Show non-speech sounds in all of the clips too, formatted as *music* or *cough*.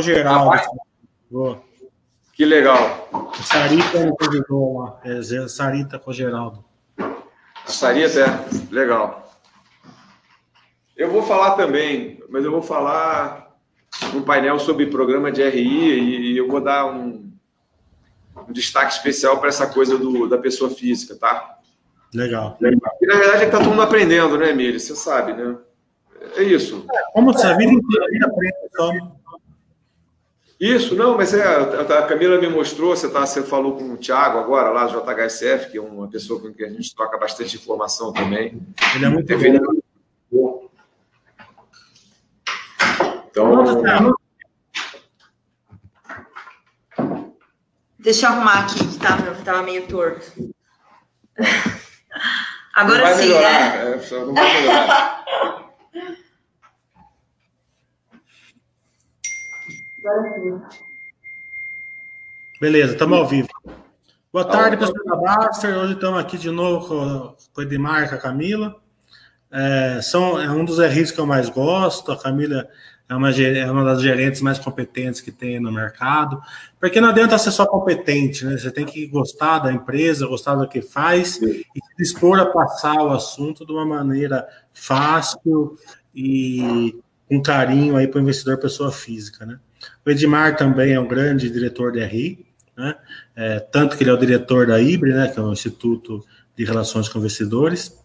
Geraldo. Boa. Que legal. Sarita me convidou lá. É, Sarita com Geraldo. Sarita, é. Legal. Eu vou falar também, mas eu vou falar um painel sobre programa de RI e eu vou dar um, um destaque especial para essa coisa do, da pessoa física, tá? Legal. Legal. E na verdade é que tá todo mundo aprendendo, né, Emílio? Você sabe, né? É isso. É, como você, a vida inteira aprende só. Isso, não, mas é, a Camila me mostrou, você, tá, você falou com o Thiago agora, lá do JHSF, que é uma pessoa com quem a gente troca bastante informação também. Ele é muito é, bom. Então. Deixa eu arrumar aqui, que tava, tava meio torto. Agora vai sim, melhorar, né? É, não vai melhorar. *laughs* Agora sim. Beleza, estamos ao vivo. Boa tarde, pessoal da Baster. Hoje estamos aqui de novo com, com o Edmar e com a Camila. É, são, é um dos RIs que eu mais gosto. A Camila é uma, é uma das gerentes mais competentes que tem no mercado. Porque não adianta ser só competente, né? Você tem que gostar da empresa, gostar do que faz Sim. e se dispor a passar o assunto de uma maneira fácil e com carinho aí para o investidor pessoa física, né? O Edmar também é um grande diretor de RI, né? É, tanto que ele é o diretor da IBRE, né? Que é o Instituto de Relações com Investidores.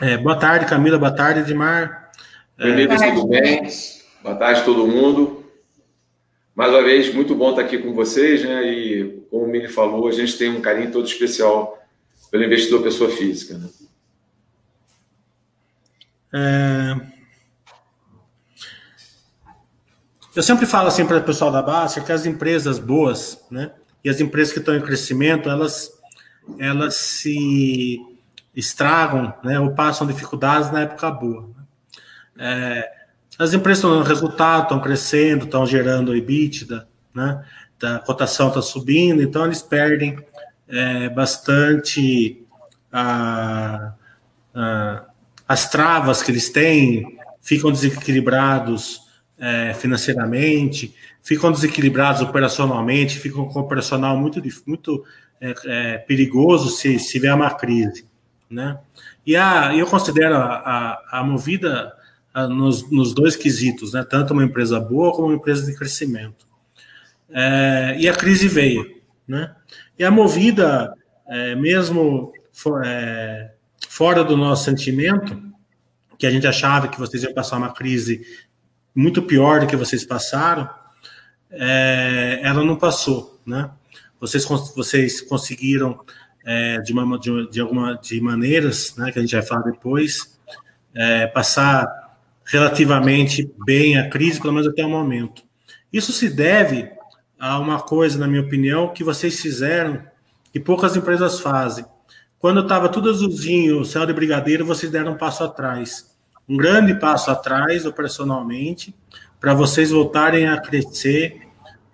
É, boa tarde, Camila. Boa tarde, Edmar. Bem-vindos, é, tudo bem? Boa tarde todo mundo. Mais uma vez, muito bom estar aqui com vocês, né? E como o Mini falou, a gente tem um carinho todo especial pelo investidor pessoa física. Né? É... Eu sempre falo assim para o pessoal da base que as empresas boas, né? E as empresas que estão em crescimento, elas, elas se estragam, né? Ou passam dificuldades na época boa. Né? É, as empresas estão dando resultado, estão crescendo, estão gerando EBITDA, né? A cotação está subindo, então eles perdem é, bastante a, a, as travas que eles têm, ficam desequilibrados é, financeiramente, ficam desequilibrados operacionalmente, ficam com um operacional muito, muito é, é, perigoso se, se vier uma crise, né? E a, eu considero a, a, a Movida nos, nos, dois quesitos, né? tanto uma empresa boa como uma empresa de crescimento. É, e a crise veio. Né? E a movida, é, mesmo for, é, fora do nosso sentimento, que a gente achava que vocês iam passar uma crise muito pior do que vocês passaram, é, ela não passou. Né? Vocês, vocês conseguiram, é, de, uma, de, de, alguma de maneiras, né, que a gente vai falar depois, é, passar relativamente bem a crise, pelo menos até o momento. Isso se deve a uma coisa, na minha opinião, que vocês fizeram e poucas empresas fazem. Quando estava tudo azulzinho, céu de brigadeiro, vocês deram um passo atrás. Um grande passo atrás, operacionalmente, para vocês voltarem a crescer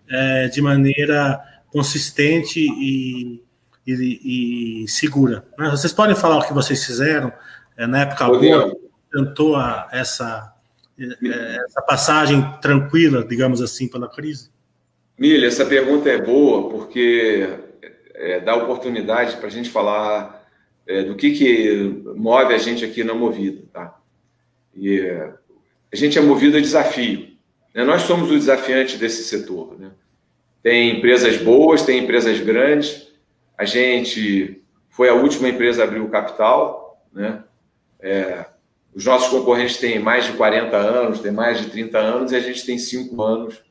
é, de maneira consistente e, e, e segura. Vocês podem falar o que vocês fizeram é, na época boa? tentou a, essa, é, essa passagem tranquila, digamos assim, pela crise? Milha, essa pergunta é boa porque é, dá oportunidade para a gente falar é, do que, que move a gente aqui na Movida. Tá? E, a gente é movido a desafio. Né? Nós somos o desafiante desse setor. Né? Tem empresas boas, tem empresas grandes. A gente foi a última empresa a abrir o capital. Né? É, os nossos concorrentes têm mais de 40 anos, têm mais de 30 anos, e a gente tem 5 anos,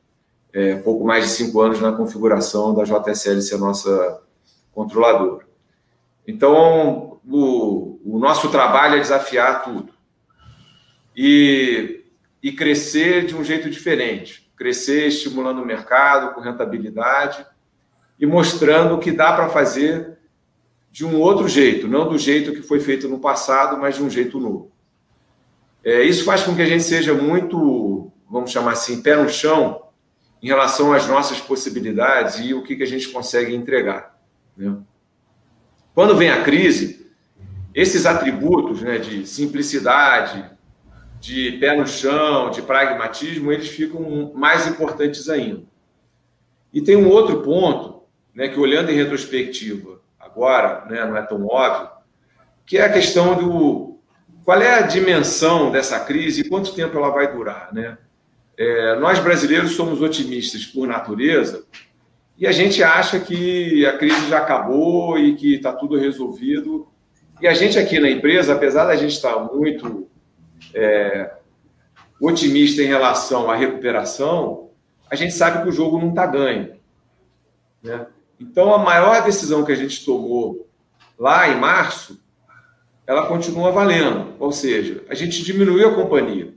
é, pouco mais de 5 anos na configuração da JSL ser nossa controladora. Então, o, o nosso trabalho é desafiar tudo. E, e crescer de um jeito diferente. Crescer estimulando o mercado, com rentabilidade, e mostrando que dá para fazer de um outro jeito, não do jeito que foi feito no passado, mas de um jeito novo. É, isso faz com que a gente seja muito, vamos chamar assim, pé no chão em relação às nossas possibilidades e o que, que a gente consegue entregar. Né? Quando vem a crise, esses atributos né, de simplicidade, de pé no chão, de pragmatismo, eles ficam mais importantes ainda. E tem um outro ponto, né, que olhando em retrospectiva, agora, né, não é tão óbvio, que é a questão do qual é a dimensão dessa crise e quanto tempo ela vai durar, né? É, nós brasileiros somos otimistas por natureza e a gente acha que a crise já acabou e que está tudo resolvido. E a gente aqui na empresa, apesar da gente estar muito é, otimista em relação à recuperação, a gente sabe que o jogo não está ganho. Né? Então, a maior decisão que a gente tomou lá em março, ela continua valendo. Ou seja, a gente diminuiu a companhia.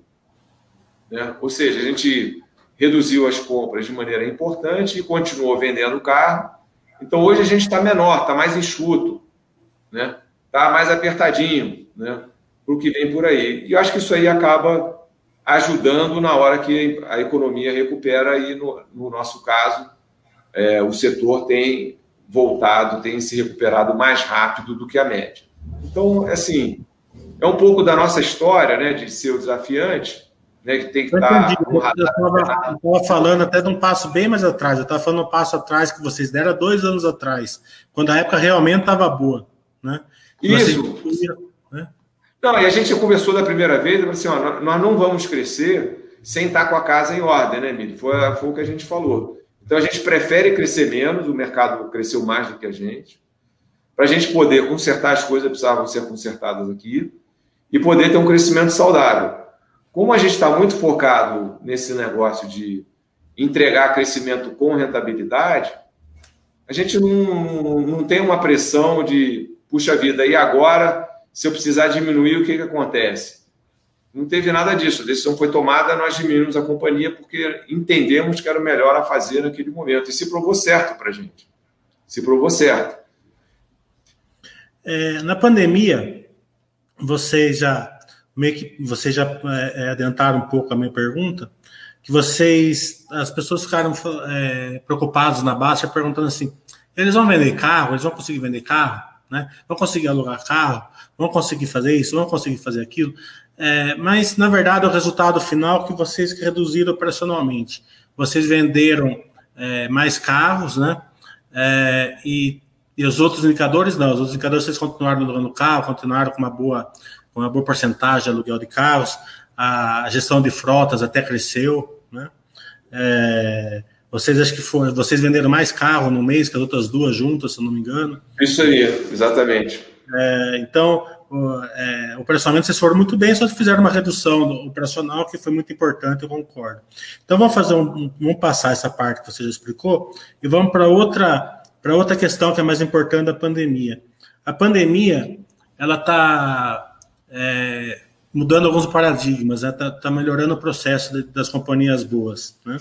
Né? Ou seja, a gente reduziu as compras de maneira importante e continuou vendendo o carro. Então, hoje a gente está menor, está mais enxuto, né? está mais apertadinho. Né? Para o que vem por aí. E eu acho que isso aí acaba ajudando na hora que a economia recupera e, no, no nosso caso, é, o setor tem voltado, tem se recuperado mais rápido do que a média. Então, assim, é um pouco da nossa história, né, de ser o desafiante, né, que tem que estar. Eu estava falando até de um passo bem mais atrás, eu estava falando um passo atrás que vocês deram dois anos atrás, quando a época realmente estava boa, né? Isso. Não, e a gente conversou da primeira vez, falou assim, ó, nós não vamos crescer sem estar com a casa em ordem, né, Mili? Foi, foi o que a gente falou. Então a gente prefere crescer menos, o mercado cresceu mais do que a gente. Para a gente poder consertar as coisas, precisavam ser consertadas aqui e poder ter um crescimento saudável. Como a gente está muito focado nesse negócio de entregar crescimento com rentabilidade, a gente não, não tem uma pressão de, puxa vida, e agora se eu precisar diminuir, o que, que acontece? Não teve nada disso. A decisão foi tomada, nós diminuímos a companhia porque entendemos que era o melhor a fazer naquele momento. E se provou certo para a gente. Se provou certo. É, na pandemia, vocês já meio que vocês já é, é adentraram um pouco a minha pergunta, que vocês, as pessoas ficaram é, preocupadas na base, perguntando assim: eles vão vender carro? Eles vão conseguir vender carro? Né? Vão conseguir alugar carro? Vão conseguir fazer isso, vão conseguir fazer aquilo. É, mas, na verdade, o resultado final é que vocês reduziram operacionalmente. Vocês venderam é, mais carros, né? É, e, e, os outros indicadores, não. Os outros indicadores, vocês continuaram alugando carro, continuaram com uma boa, com uma boa porcentagem de aluguel de carros. A, gestão de frotas até cresceu, né? É, vocês acho que foi, vocês venderam mais carro no mês que as outras duas juntas, se eu não me engano. Isso aí, exatamente. É, então, é, operacionalmente vocês foram muito bem, só fizeram uma redução operacional que foi muito importante, eu concordo. Então vamos fazer um, vamos passar essa parte que você já explicou e vamos para outra para outra questão que é mais importante da pandemia. A pandemia ela está é, mudando alguns paradigmas, está né? tá melhorando o processo de, das companhias boas. Né?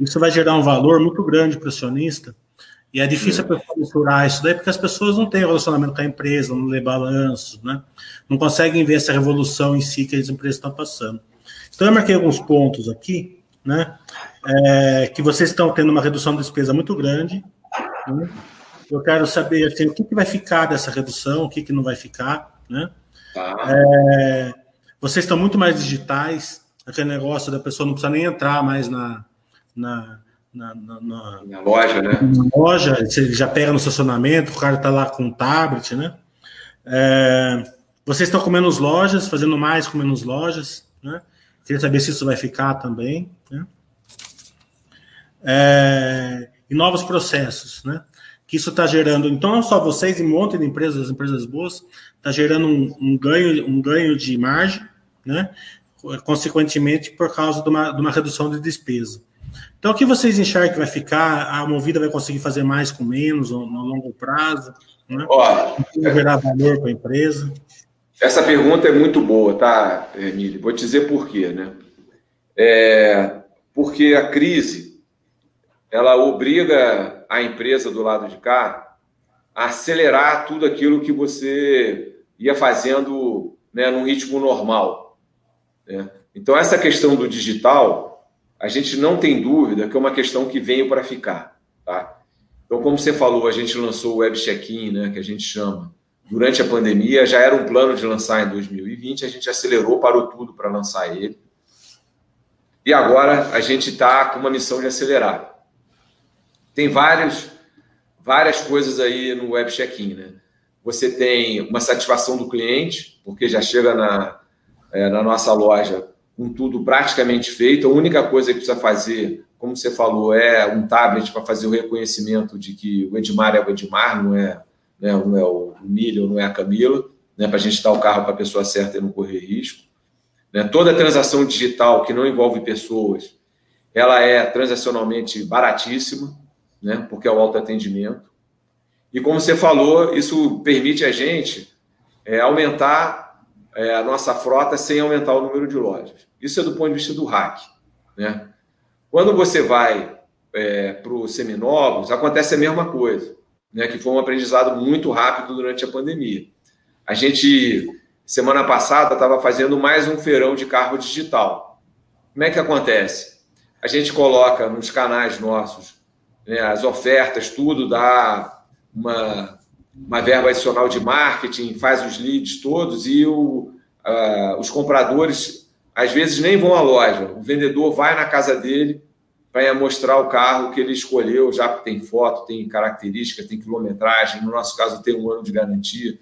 Isso vai gerar um valor muito grande para o acionista e é difícil a pessoa mensurar isso daí, porque as pessoas não têm relacionamento com a empresa, não lê balanço, né? Não conseguem ver essa revolução em si que as empresas estão passando. Então, eu marquei alguns pontos aqui, né? É, que vocês estão tendo uma redução de despesa muito grande. Né? Eu quero saber assim, o que, que vai ficar dessa redução, o que, que não vai ficar, né? Tá. É, vocês estão muito mais digitais, aquele negócio da pessoa não precisa nem entrar mais na, na na, na, na, na, loja, né? Na loja, você já pega no estacionamento, o cara está lá com um tablet, né? É, vocês estão com menos lojas, fazendo mais com menos lojas, né? Queria saber se isso vai ficar também, né? É, e novos processos, né? Que isso está gerando, então não só vocês, e um monte de empresas, empresas boas, está gerando um, um, ganho, um ganho de margem, né? Consequentemente, por causa de uma, de uma redução de despesa. Então, o que vocês enxergam que vai ficar? A Movida vai conseguir fazer mais com menos no, longo prazo? Né? Ó, gerar valor para a empresa? Essa pergunta é muito boa, tá, Emílio? Vou te dizer por quê, né? É, porque a crise ela obriga a empresa do lado de cá a acelerar tudo aquilo que você ia fazendo né, num ritmo normal. Né? Então, essa questão do digital a gente não tem dúvida que é uma questão que veio para ficar. Tá? Então, como você falou, a gente lançou o Web Check-in, né, que a gente chama, durante a pandemia, já era um plano de lançar em 2020, a gente acelerou, parou tudo para lançar ele. E agora a gente está com uma missão de acelerar. Tem vários, várias coisas aí no web check-in, né? Você tem uma satisfação do cliente, porque já chega na, é, na nossa loja com tudo praticamente feito. A única coisa que precisa fazer, como você falou, é um tablet para fazer o reconhecimento de que o Edmar é o Edmar, não é, né, não é o Milho, não é a Camila, né, para a gente dar o carro para a pessoa certa e não correr risco. Né? Toda transação digital que não envolve pessoas, ela é transacionalmente baratíssima, né, porque é o autoatendimento. E como você falou, isso permite a gente é, aumentar é, a nossa frota sem aumentar o número de lojas. Isso é do ponto de vista do hack. Né? Quando você vai é, para os seminovos, acontece a mesma coisa, né? que foi um aprendizado muito rápido durante a pandemia. A gente, semana passada, estava fazendo mais um feirão de carro digital. Como é que acontece? A gente coloca nos canais nossos né, as ofertas, tudo, dá uma, uma verba adicional de marketing, faz os leads todos e o, uh, os compradores às vezes nem vão à loja. O vendedor vai na casa dele para mostrar o carro que ele escolheu, já que tem foto, tem característica, tem quilometragem, no nosso caso tem um ano de garantia.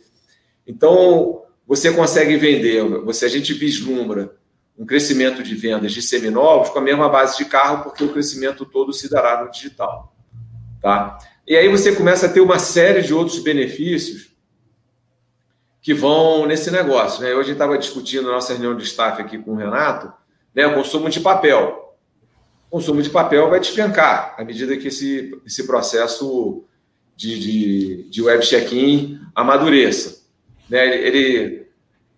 Então, você consegue vender, você a gente vislumbra um crescimento de vendas de seminovos com a mesma base de carro, porque o crescimento todo se dará no digital. Tá? E aí você começa a ter uma série de outros benefícios que vão nesse negócio. Né? Hoje estava discutindo na nossa reunião de staff aqui com o Renato né, o consumo de papel. O consumo de papel vai despencar à medida que esse, esse processo de, de, de web check-in amadureça. Né? Ele, ele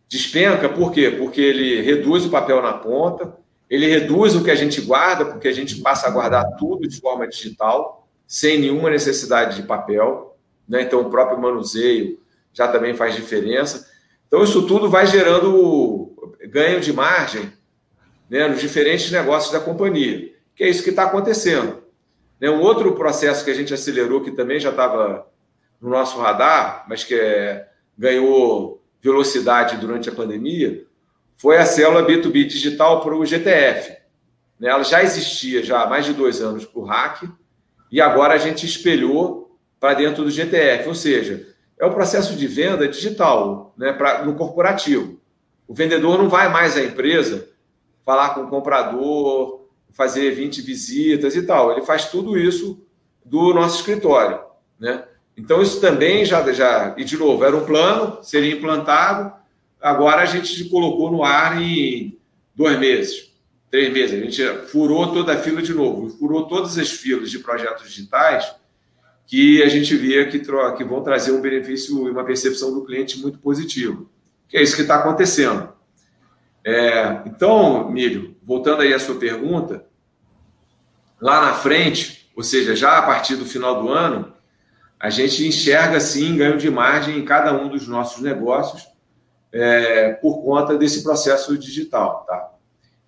despenca por quê? Porque ele reduz o papel na ponta, ele reduz o que a gente guarda, porque a gente passa a guardar tudo de forma digital sem nenhuma necessidade de papel, né? então o próprio manuseio já também faz diferença. Então, isso tudo vai gerando ganho de margem né, nos diferentes negócios da companhia, que é isso que está acontecendo. Né, um outro processo que a gente acelerou, que também já estava no nosso radar, mas que é, ganhou velocidade durante a pandemia, foi a célula B2B digital para o GTF. Né, ela já existia já há mais de dois anos para o hack, e agora a gente espelhou para dentro do GTF, ou seja, é o processo de venda digital, né, pra, no corporativo. O vendedor não vai mais à empresa falar com o comprador, fazer 20 visitas e tal. Ele faz tudo isso do nosso escritório. Né? Então, isso também já, já. E, de novo, era um plano, seria implantado. Agora a gente colocou no ar em dois meses três meses. A gente furou toda a fila de novo, furou todas as filas de projetos digitais que a gente via que, que vão trazer um benefício e uma percepção do cliente muito positivo. Que é isso que está acontecendo. É, então, Milho, voltando aí à sua pergunta, lá na frente, ou seja, já a partir do final do ano, a gente enxerga sim ganho de margem em cada um dos nossos negócios é, por conta desse processo digital. Tá?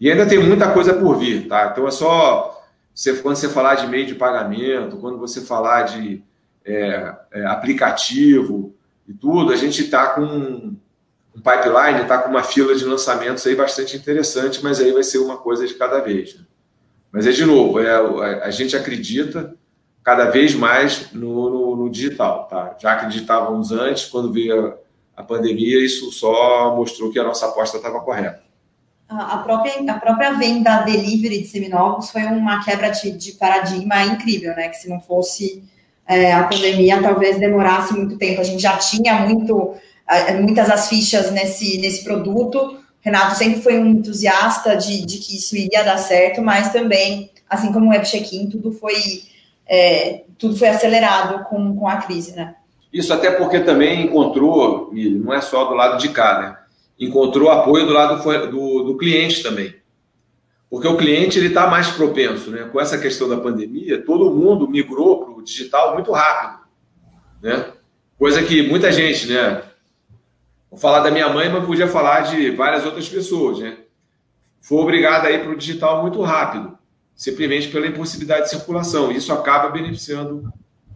E ainda tem muita coisa por vir, tá? Então é só você, quando você falar de meio de pagamento, quando você falar de é, é, aplicativo e tudo, a gente está com um pipeline, está com uma fila de lançamentos aí bastante interessante, mas aí vai ser uma coisa de cada vez. Né? Mas é de novo, é, a gente acredita cada vez mais no, no, no, digital, tá? Já acreditávamos antes, quando veio a pandemia, isso só mostrou que a nossa aposta estava correta a própria, a própria venda delivery de seminovos foi uma quebra de, de paradigma incrível, né? Que se não fosse é, a pandemia, talvez demorasse muito tempo. A gente já tinha muito, é, muitas as fichas nesse, nesse produto. Renato sempre foi um entusiasta de, de que isso iria dar certo, mas também, assim como o web check-in, tudo foi, é, tudo foi acelerado com, com a crise, né? Isso até porque também encontrou, não é só do lado de cá, né? Encontrou apoio do lado do, do cliente também. Porque o cliente ele está mais propenso, né? Com essa questão da pandemia, todo mundo migrou para o digital muito rápido, né? Coisa que muita gente, né? Vou falar da minha mãe, mas podia falar de várias outras pessoas, né? Foi obrigado a ir para o digital muito rápido, simplesmente pela impossibilidade de circulação. Isso acaba beneficiando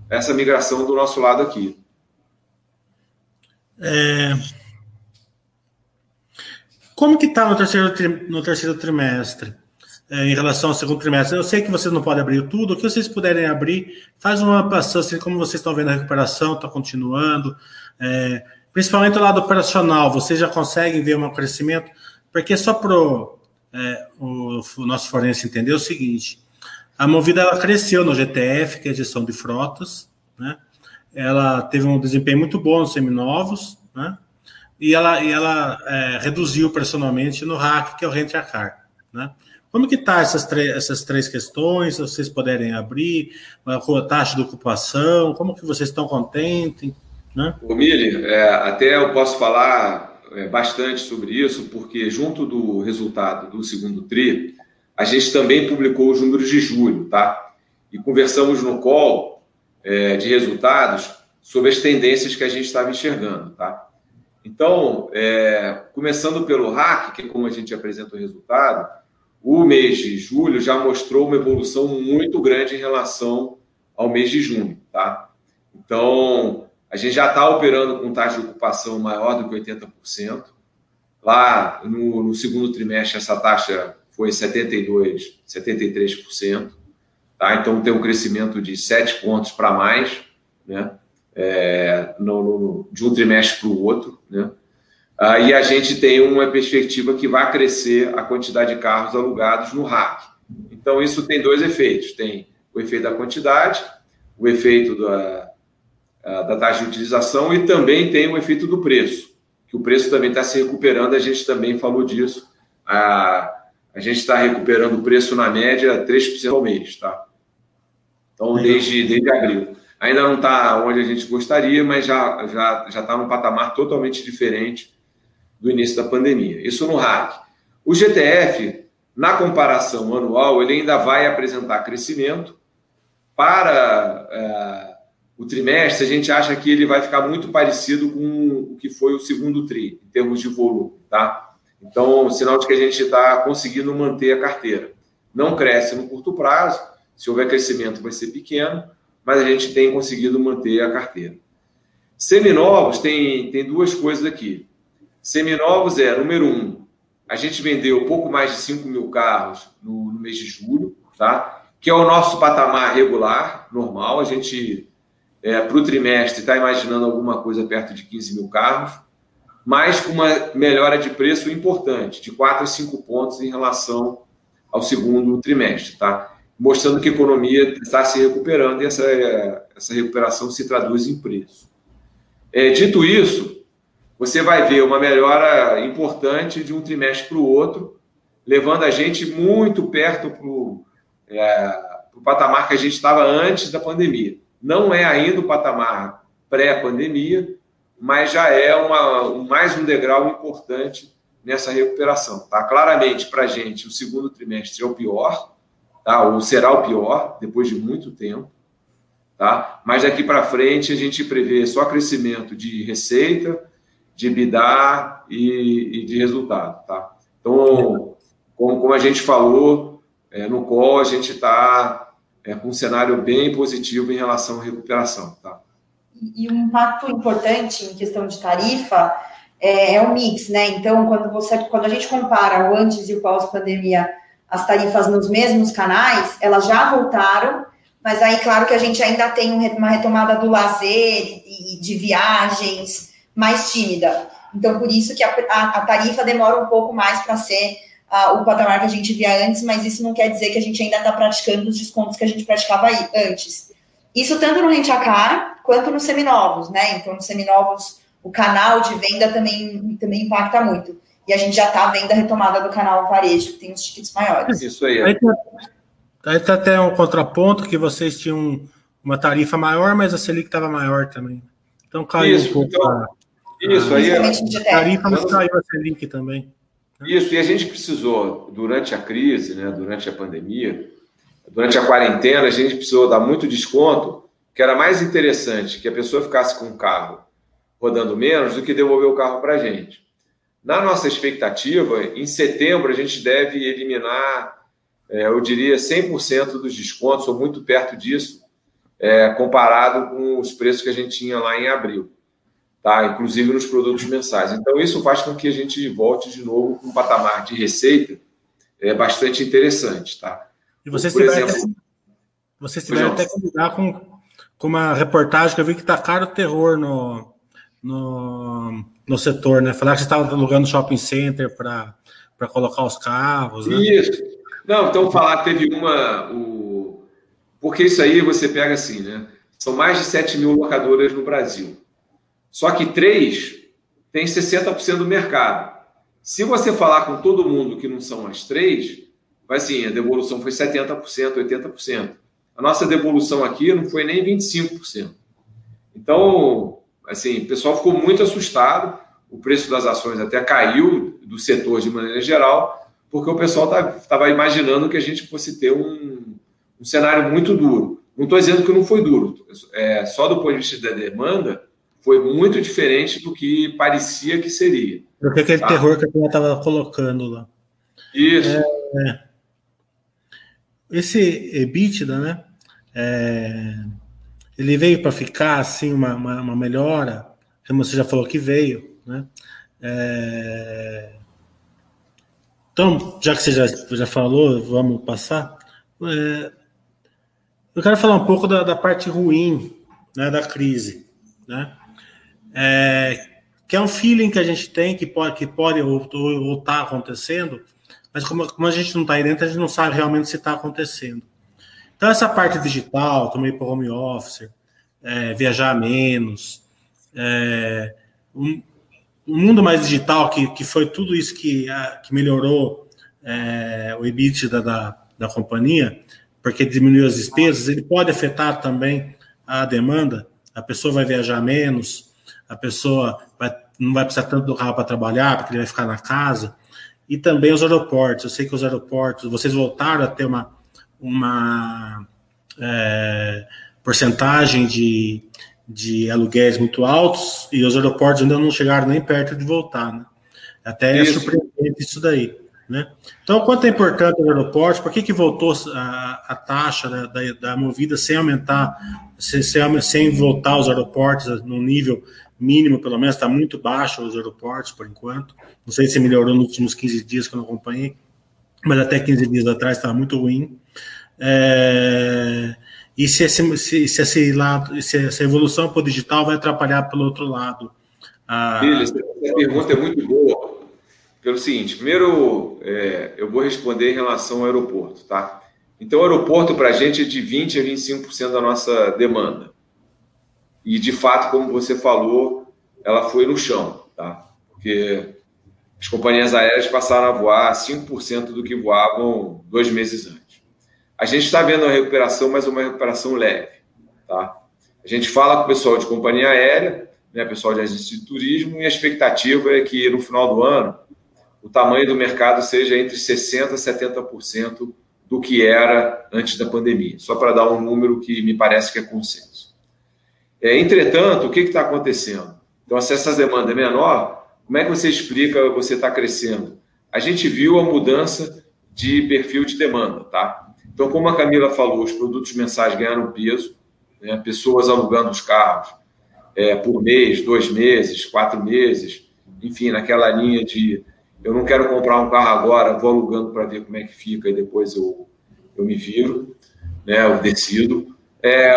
essa migração do nosso lado aqui. É... Como que está no terceiro, no terceiro trimestre? É, em relação ao segundo trimestre. Eu sei que vocês não podem abrir tudo, o que vocês puderem abrir, faz uma passagem, assim, como vocês estão vendo a recuperação, está continuando, é, principalmente o lado operacional, vocês já conseguem ver um crescimento, porque só para é, o, o, nosso forense entender o seguinte, a Movida ela cresceu no GTF, que é a gestão de frotas, né? ela teve um desempenho muito bom nos seminovos, né? E ela, e ela é, reduziu personalmente no RAC, que é o Rent a Car. Né? Como que está essas, essas três questões? Se vocês puderem abrir, a taxa de ocupação, como que vocês estão contentes? Né? O Mili, é, até eu posso falar é, bastante sobre isso, porque junto do resultado do segundo TRI, a gente também publicou os números de julho, tá? E conversamos no call é, de resultados sobre as tendências que a gente estava enxergando, tá? Então, é, começando pelo RAC, que é como a gente apresenta o resultado, o mês de julho já mostrou uma evolução muito grande em relação ao mês de junho, tá? Então, a gente já está operando com taxa de ocupação maior do que 80%. Lá no, no segundo trimestre, essa taxa foi 72%, 73%. Tá? Então, tem um crescimento de 7 pontos para mais, né? É, no, no, de um trimestre para o outro, né? Uh, e a gente tem uma perspectiva que vai crescer a quantidade de carros alugados no RAC. Então, isso tem dois efeitos: tem o efeito da quantidade, o efeito da, da taxa de utilização e também tem o efeito do preço, que o preço também está se recuperando, a gente também falou disso. A, a gente está recuperando o preço na média 3% ao mês, tá? Então, desde, desde abril. Ainda não está onde a gente gostaria, mas já está já, já tá num patamar totalmente diferente do início da pandemia. Isso no RAC. O GTF, na comparação anual, ele ainda vai apresentar crescimento. Para é, o trimestre, a gente acha que ele vai ficar muito parecido com o que foi o segundo TRI, em termos de volume. Tá? Então, sinal de que a gente está conseguindo manter a carteira. Não cresce no curto prazo, se houver crescimento vai ser pequeno, mas a gente tem conseguido manter a carteira. Seminovos tem, tem duas coisas aqui. Seminovos é, número um, a gente vendeu pouco mais de 5 mil carros no, no, mês de julho, tá? que é o nosso patamar regular, normal. A gente, é, para o trimestre, está imaginando alguma coisa perto de 15 mil carros, mas com uma melhora de preço importante, de 4 a 5 pontos em relação ao segundo trimestre, tá? Mostrando que a economia está se recuperando e essa, essa recuperação se traduz em preço. É, dito isso, você vai ver uma melhora importante de um trimestre para o outro, levando a gente muito perto para o é, patamar que a gente estava antes da pandemia. Não é ainda o patamar pré-pandemia, mas já é uma, mais um degrau importante nessa recuperação. Tá? Claramente, para a gente, o segundo trimestre é o pior, tá? ou será o pior, depois de muito tempo. Tá? Mas daqui para frente, a gente prevê só crescimento de receita, de bidar e, e de resultado, tá? Então, como, como a gente falou é, no call, a gente está é, com um cenário bem positivo em relação à recuperação, tá? E um impacto importante em questão de tarifa é, é o mix, né? Então, quando você, quando a gente compara o antes e o pós-pandemia, as tarifas nos mesmos canais, elas já voltaram, mas aí, claro que a gente ainda tem uma retomada do lazer e de viagens, mais tímida. Então, por isso que a, a, tarifa demora um pouco mais para ser uh, o patamar que a gente via antes, mas isso não quer dizer que a gente ainda está praticando os descontos que a gente praticava aí, antes. Isso tanto no rente a cara quanto nos seminovos, né? Então, nos seminovos, o canal de venda também, também impacta muito. E a gente já está vendo a retomada do canal varejo, que tem os tickets maiores. Isso aí. Aí está tá até um contraponto que vocês tinham uma tarifa maior, mas a Selic estava maior também. Então caiu Isso, um pouco. Então, isso, aí. A tarifa não saiu a Selic também. Isso, e a gente precisou, durante a crise, né, durante a pandemia, durante a quarentena, a gente precisou dar muito desconto, que era mais interessante que a pessoa ficasse com o carro rodando menos do que devolver o carro para a gente. Na nossa expectativa, em setembro, a gente deve eliminar, é, eu diria, 100% dos descontos, ou muito perto disso, é, comparado com os preços que a gente tinha lá em abril. tá? inclusive nos produtos mensais. Então, isso faz com que a gente volte de novo com um patamar de receita é, bastante interessante. Tá? E vocês Por tiveram exemplo, até, vocês tiveram até que lidar com, com uma reportagem que eu vi que está caro o terror no, no, no setor, né? Falaram que você estava alugando shopping center para colocar os carros. Né? Isso. Não, então falar, teve uma. O... Porque isso aí você pega assim, né? São mais de 7 mil locadoras no Brasil. Só que três tem 60% do mercado. Se você falar com todo mundo que não são as três, vai assim, a devolução foi 70%, 80%. A nossa devolução aqui não foi nem 25%. Então, assim, o pessoal ficou muito assustado. O preço das ações até caiu do setor de maneira geral, porque o pessoal estava imaginando que a gente fosse ter um, um cenário muito duro. Não estou dizendo que não foi duro, é, só do ponto de vista da demanda, foi muito diferente do que parecia que seria. Porque aquele tá? terror que a gente estava colocando lá. Isso. É, é. Esse EBITDA, né? É, ele veio para ficar assim uma, uma, uma, melhora, como você já falou que veio, né? É, então, já que você já, já falou, vamos passar. É, eu quero falar um pouco da, da parte ruim né, da crise, né? é, que é um feeling que a gente tem que pode, que pode ou está acontecendo, mas como, como, a gente não está aí dentro, a gente não sabe realmente se está acontecendo. Então, essa parte digital, também para home office, é, viajar menos, é, um, um, mundo mais digital, que, que foi tudo isso que, a, que melhorou é, o EBITDA da, da companhia, porque diminuiu as despesas, ele pode afetar também a demanda, a pessoa vai viajar menos, a pessoa vai, não vai precisar tanto do carro para trabalhar, porque ele vai ficar na casa. E também os aeroportos. Eu sei que os aeroportos, vocês voltaram a ter uma, uma é, porcentagem de, de aluguéis muito altos e os aeroportos ainda não chegaram nem perto de voltar. Né? Até é surpreendente isso daí. Né? Então, quanto é importante o aeroporto, por que, que voltou a, a taxa da, da, da, movida sem aumentar, sem, sem voltar os aeroportos no nível mínimo, pelo menos, está muito baixo os aeroportos por enquanto. Não sei se melhorou nos últimos 15 dias que eu não acompanhei, mas até 15 dias atrás estava muito ruim. É, e se, esse, se, se, esse lado, se essa evolução para o digital vai atrapalhar pelo outro lado? A... Filho, essa pergunta é muito boa. Pelo seguinte, primeiro é, eu vou responder em relação ao aeroporto, tá? Então, o aeroporto para a gente é de 20% a 25% da nossa demanda. E, de fato, como você falou, ela foi no chão, tá? Porque as companhias aéreas passaram a voar 5% do que voavam dois meses antes. A gente está vendo uma recuperação, mas uma recuperação leve, tá? A gente fala com o pessoal de companhia aérea, né, pessoal de agência de turismo, e a expectativa é que no final do ano o tamanho do mercado seja entre 60% a 70% do que era antes da pandemia, só para dar um número que me parece que é consenso. É, entretanto, o que está acontecendo? Então, se essa demanda é menor, como é que você explica você está crescendo? A gente viu a mudança de perfil de demanda, tá? Então, como a Camila falou, os produtos mensais ganharam peso, né? pessoas alugando os carros é, por mês, dois meses, quatro meses, enfim, naquela linha de eu não quero comprar um carro agora, vou alugando para ver como é que fica e depois eu, eu me viro, né? eu decido. É,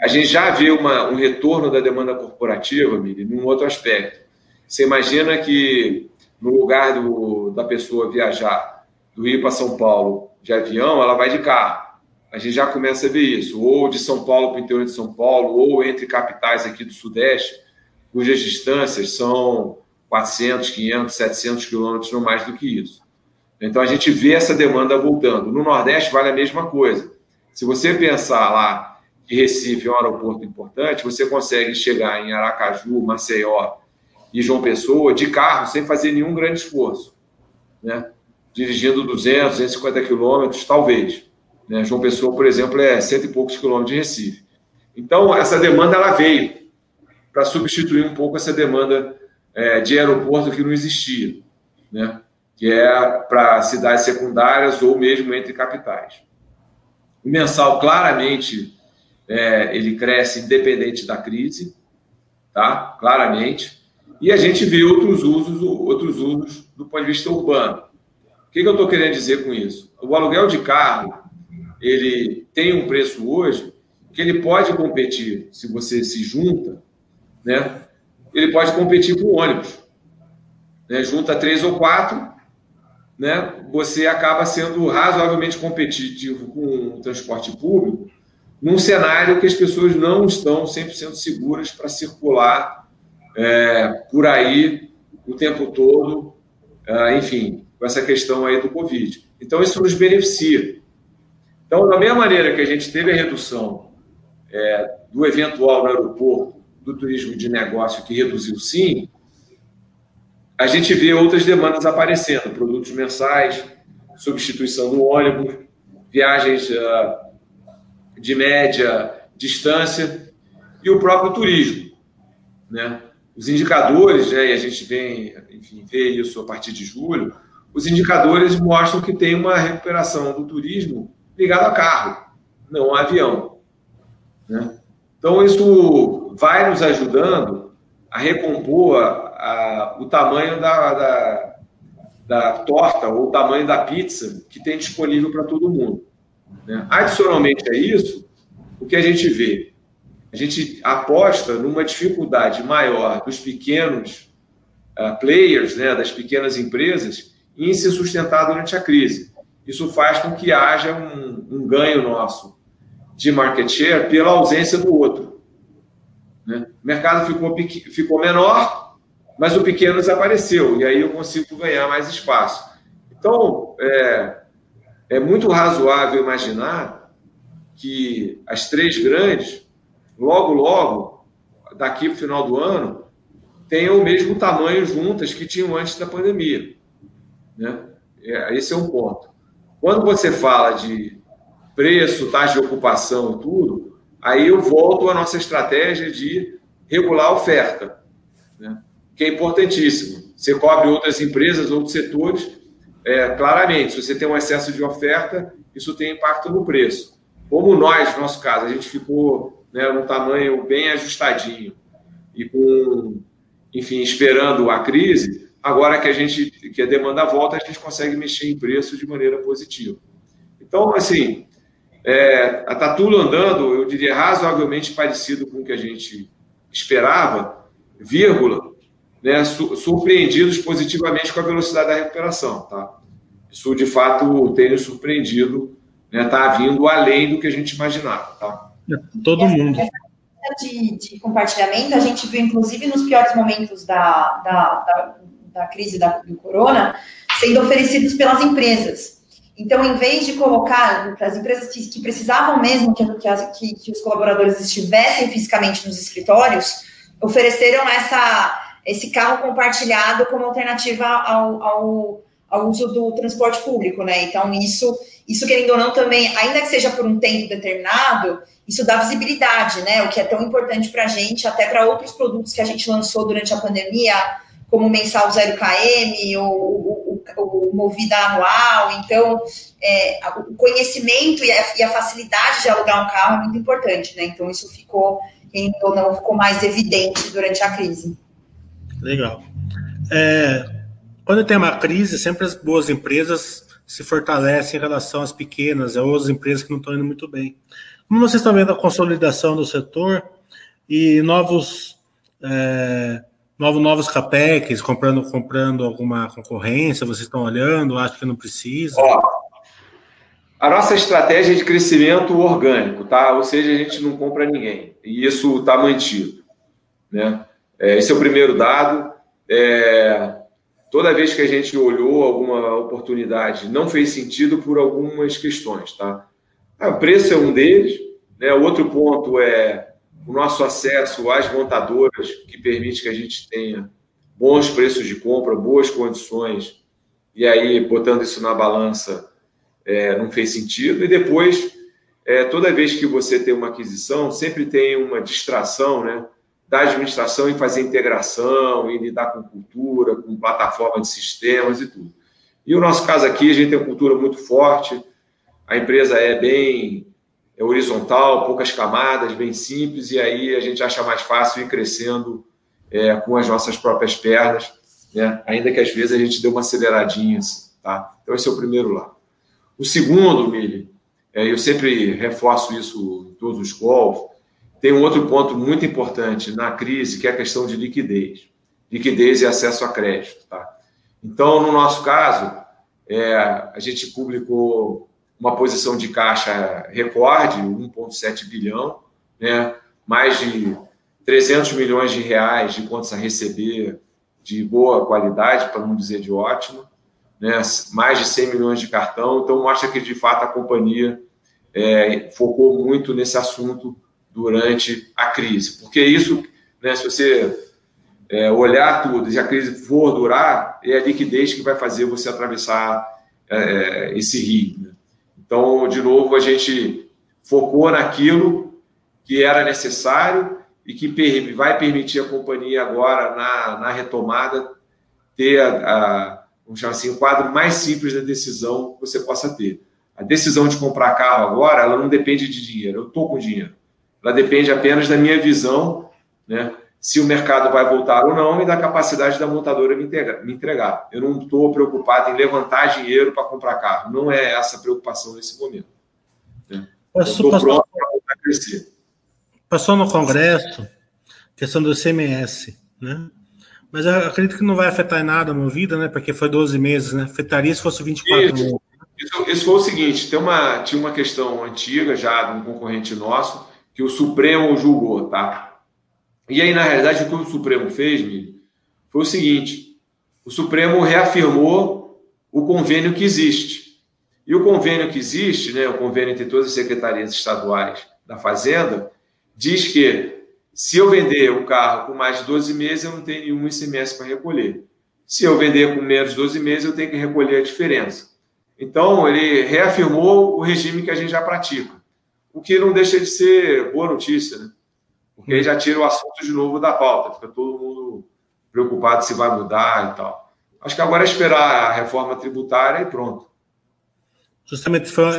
a gente já vê uma, um retorno da demanda corporativa, Miri, num outro aspecto. Você imagina que no lugar do, da pessoa viajar do Rio para São Paulo de avião, ela vai de carro. A gente já começa a ver isso, ou de São Paulo para o interior de São Paulo, ou entre capitais aqui do Sudeste, cujas distâncias são 400, 500, 700 quilômetros, não mais do que isso. Então a gente vê essa demanda voltando. No Nordeste vale a mesma coisa. Se você pensar lá que Recife é um aeroporto importante, você consegue chegar em Aracaju, Maceió e João Pessoa de carro sem fazer nenhum grande esforço, né? Dirigindo 200, 250 quilômetros, talvez. Né? João Pessoa, por exemplo, é cento e poucos quilômetros de Recife. Então, essa demanda ela veio para substituir um pouco essa demanda é, de aeroporto que não existia, né? que é para cidades secundárias ou mesmo entre capitais. O mensal claramente é, ele cresce independente da crise. tá? Claramente. E a gente vê outros usos, outros usos do ponto de vista urbano. Que, que eu estou querendo dizer com isso? O aluguel de carro, ele tem um preço hoje que ele pode competir, se você se junta, né? Ele pode competir com o ônibus. Né? Junta três ou quatro, né? Você acaba sendo razoavelmente competitivo com o transporte público num cenário que as pessoas não estão 100% seguras para circular é, por aí o tempo todo, é, enfim, com essa questão aí do Covid. Então, isso nos beneficia. Então, da mesma maneira que a gente teve a redução é, do eventual no aeroporto, do turismo de negócio, que reduziu sim, a gente vê outras demandas aparecendo, produtos mensais, substituição do ônibus, viagens uh, de média distância e o próprio turismo. Né? Os indicadores, né, e a gente vem, enfim, vê isso a partir de julho, os indicadores mostram que tem uma recuperação do turismo ligado a carro, não a avião. Né? Então, isso vai nos ajudando a recompor a, a, o tamanho da, da, da torta ou o tamanho da pizza que tem disponível para todo mundo. Né? Adicionalmente a isso, o que a gente vê? A gente aposta numa dificuldade maior dos pequenos uh, players, né, das pequenas empresas, em se sustentar durante a crise. Isso faz com que haja um, um ganho nosso de market share pela ausência do outro. Né? O mercado ficou, ficou menor, mas o pequeno desapareceu, e aí eu consigo ganhar mais espaço. Então, é, é muito razoável imaginar que as três grandes, logo, logo, daqui para o final do ano, tenham o mesmo tamanho juntas que tinham antes da pandemia. Né? É, esse é um ponto. Quando você fala de preço, taxa de ocupação e tudo, aí eu volto à nossa estratégia de regular a oferta, né? que é importantíssimo. Você cobre outras empresas, outros setores, é, claramente, se você tem um excesso de oferta, isso tem impacto no preço. Como nós, no nosso caso, a gente ficou né, num tamanho bem ajustadinho e com, enfim, esperando a crise, agora que a gente que a demanda volta, a gente consegue mexer em preço de maneira positiva. Então, assim, é, está tudo andando, eu diria, razoavelmente parecido com o que a gente esperava, vírgula, né, surpreendidos positivamente com a velocidade da recuperação. Tá? Isso, de fato, tem nos surpreendido, está né, vindo além do que a gente imaginava. Tá? É, todo mundo. De, de, compartilhamento, a gente viu, inclusive, nos piores momentos da, da, da, da crise da, do corona, sendo oferecidos pelas empresas. Então, em vez de colocar para as empresas que, que, precisavam mesmo que, que, que os colaboradores estivessem fisicamente nos escritórios, ofereceram essa esse carro compartilhado como alternativa ao, ao, ao uso do transporte público, né? Então, isso, isso, querendo ou não, também, ainda que seja por um tempo determinado, isso dá visibilidade, né? O que é tão importante para a gente, até para outros produtos que a gente lançou durante a pandemia, como Mensal 0KM, ou o, Movida Anual. Então, é, o conhecimento e a, e a, facilidade de alugar um carro é muito importante, né? Então, isso ficou, ou não, ficou mais evidente durante a crise. Legal. É, quando tem uma crise, sempre as boas empresas se fortalecem em relação às pequenas ou às empresas que não estão indo muito bem. Como vocês estão vendo a consolidação do setor e novos é, novos, novos capex, comprando, comprando alguma concorrência, vocês estão olhando, acho que não precisa? Ó, a nossa estratégia é de crescimento orgânico, tá? Ou seja, a gente não compra ninguém. E isso está mantido. Né? É, esse é o primeiro dado. É, toda vez que a gente olhou alguma oportunidade, não fez sentido por algumas questões, tá? Ah, o preço é um deles. Né? O outro ponto é o nosso acesso às montadoras, que permite que a gente tenha bons preços de compra, boas condições, e aí, botando isso na balança, é, não fez sentido. E depois, é, toda vez que você tem uma aquisição, sempre tem uma distração, né? da administração em fazer integração, em lidar com cultura, com plataforma de sistemas e tudo. E o nosso caso aqui, a gente tem uma cultura muito forte, a empresa é bem é horizontal, poucas camadas, bem simples, e aí a gente acha mais fácil ir crescendo é, com as nossas próprias pernas, né? ainda que às vezes a gente dê uma aceleradinha. Assim, tá? Então, esse é o primeiro lá. O segundo, Mili, é, eu sempre reforço isso em todos os calls, tem um outro ponto muito importante na crise, que é a questão de liquidez. Liquidez e acesso a crédito. Tá? Então, no nosso caso, é, a gente publicou uma posição de caixa recorde, 1,7 bilhão, né? mais de 300 milhões de reais de contas a receber de boa qualidade, para não dizer de ótima, né? mais de 100 milhões de cartão. Então, mostra que, de fato, a companhia é, focou muito nesse assunto durante a crise. Porque isso, né, se você é, olhar tudo e a crise for durar, é a liquidez que vai fazer você atravessar é, é esse rio. Né? Então, de novo, a gente focou naquilo que era necessário e que vai permitir a companhia agora, na, na retomada, ter a, a, vamos chamar assim, o quadro mais simples da decisão que você possa ter. A decisão de comprar carro agora, ela não depende de dinheiro. Eu estou com dinheiro. Ela depende apenas da minha visão, né? Se o mercado vai voltar ou não e da capacidade da montadora me, me entregar. Eu não estou preocupado em levantar dinheiro para comprar carro. Não é essa a preocupação nesse momento. Né? Estou pronto para crescer. Passou no Congresso questão do CMS, né? Mas eu acredito que não vai afetar em nada a movida, né? Porque foi 12 meses, né? Afetaria se fosse 24 isso, meses. Isso, isso foi o seguinte: tem uma, tinha uma questão antiga já de um concorrente nosso que o Supremo julgou, tá? E aí, na realidade, o que o Supremo fez, foi o seguinte: o Supremo reafirmou o convênio que existe. E o convênio que existe, né, o convênio entre todas as secretarias estaduais da Fazenda, diz que se eu vender o carro com mais de 12 meses, eu não tenho nenhum ICMS para recolher. Se eu vender com menos de 12 meses, eu tenho que recolher a diferença. Então, ele reafirmou o regime que a gente já pratica, o que não deixa de ser boa notícia, né? Porque aí já tira o assunto de novo da pauta, fica todo mundo preocupado se vai mudar e tal. Acho que agora é esperar a reforma tributária e pronto. Justamente foi,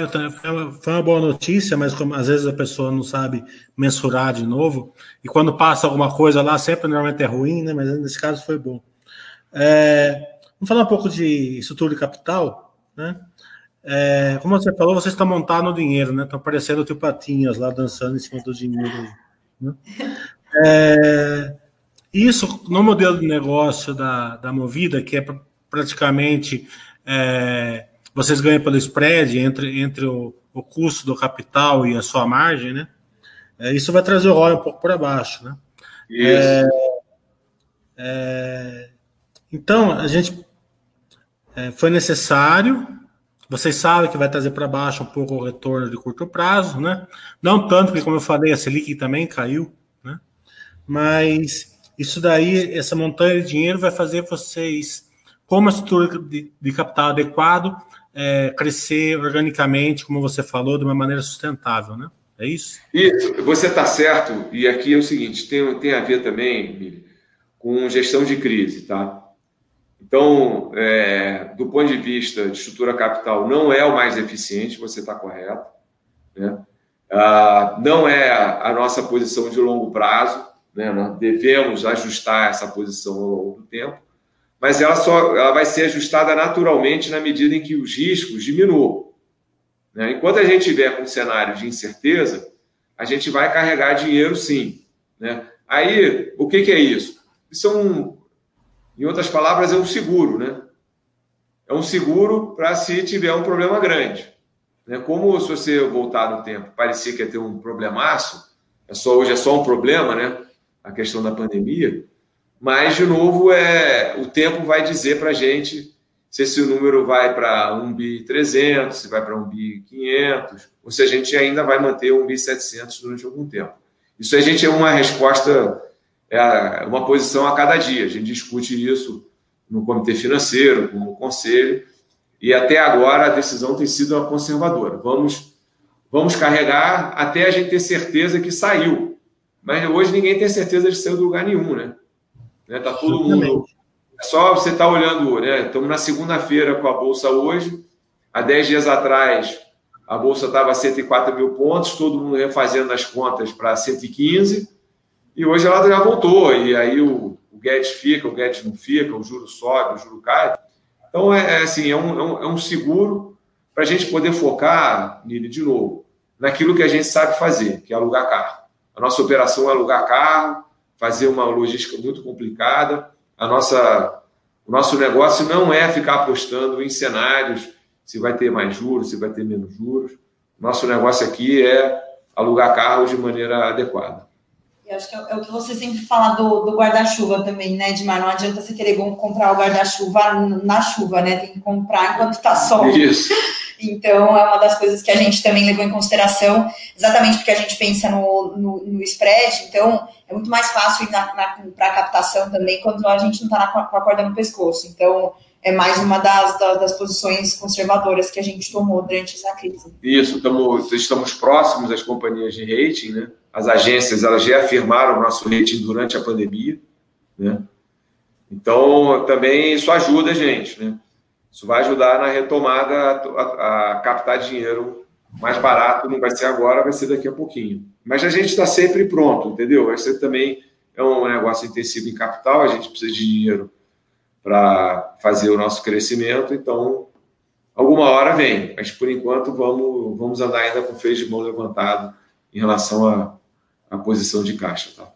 foi uma boa notícia, mas como às vezes a pessoa não sabe mensurar de novo, e quando passa alguma coisa lá, sempre normalmente é ruim, né? Mas nesse caso foi bom. É, vamos falar um pouco de estrutura de capital, né? É, como você falou, vocês estão montando o dinheiro, né? Estão parecendo tipo patinhas lá dançando em cima do dinheiro. É, isso no modelo de negócio da, da Movida, que é praticamente é, vocês ganham pelo spread entre, entre o, o custo do capital e a sua margem, né? É, isso vai trazer o ROI um pouco para baixo, né? É, é, então, a gente é, foi necessário vocês sabem que vai trazer para baixo um pouco o retorno de curto prazo, né? Não tanto, porque, como eu falei, a Selic também caiu, né? Mas isso daí, essa montanha de dinheiro vai fazer vocês, com uma estrutura de, de capital adequado, é, crescer organicamente, como você falou, de uma maneira sustentável, né? É isso? Isso, você está certo. E aqui é o seguinte: tem, tem a ver também, com gestão de crise, tá? Então, é, do ponto de vista de estrutura capital, não é o mais eficiente, você está correto. Né? Ah, não é a, nossa posição de longo prazo, né? nós devemos ajustar essa posição ao longo do tempo, mas ela, só, ela vai ser ajustada naturalmente na medida em que os riscos diminuam. Né? Enquanto a gente tiver com um cenário de incerteza, a gente vai carregar dinheiro sim. Né? Aí, o que, que é isso? Isso é um, em outras palavras, é um seguro, né? É um seguro para se tiver um problema grande. Né? Como se você voltar no tempo, parecia que ia ter um problemaço, é só, hoje é só um problema, né? A questão da pandemia. Mas, de novo, é, o tempo vai dizer para a gente se esse número vai para 1 bi 300, se vai para 1 bi 500, ou se a gente ainda vai manter 1 bi 700 durante algum tempo. Isso a gente é uma resposta é uma posição a cada dia. A gente discute isso no comitê financeiro, no conselho, e até agora a decisão tem sido a conservadora. Vamos, vamos carregar até a gente ter certeza que saiu. Mas hoje ninguém tem certeza de sair do lugar nenhum, né? né? Tá todo mundo. É só você estar tá olhando, né? Estamos na segunda-feira com a bolsa hoje. Há 10 dias atrás, a bolsa estava a 104 mil pontos, todo mundo refazendo as contas para 115, e hoje ela já voltou, e aí o, o Guedes fica, o Guedes não fica, o juro sobe, o juro cai. Então, é, é assim, é um, é um, é um seguro para a gente poder focar, Nili, de novo, naquilo que a gente sabe fazer, que é alugar carro. A nossa operação é alugar carro, fazer uma logística muito complicada. A nossa, o nosso negócio não é ficar apostando em cenários se vai ter mais juros, se vai ter menos juros. Nosso negócio aqui é alugar carros de maneira adequada. Eu acho que é, é o que você sempre fala do, do guarda-chuva também, né, Edmar? Não adianta você querer comprar o guarda-chuva na chuva, né? Tem que comprar enquanto está sol. Isso. *laughs* Então, é uma das coisas que a gente também levou em consideração, exatamente porque a gente pensa no, no, no spread. Então, é muito mais fácil ir para a captação também quando a gente não está com a corda no pescoço. Então, é mais uma das, das, das, posições conservadoras que a gente tomou durante essa crise. Isso, estamos, estamos próximos das companhias de rating, né? As agências elas já afirmaram o nosso rating durante a pandemia, né? Então, também isso ajuda a gente, né? Isso vai ajudar na retomada a, a, a captar dinheiro mais barato, não vai ser agora, vai ser daqui a pouquinho. Mas a gente está sempre pronto, entendeu? Vai ser também é um negócio intensivo em capital, a gente precisa de dinheiro para fazer o nosso crescimento. Então, alguma hora vem, mas por enquanto vamos, vamos andar ainda com o freio de mão levantado em relação à, à posição de caixa. Tá?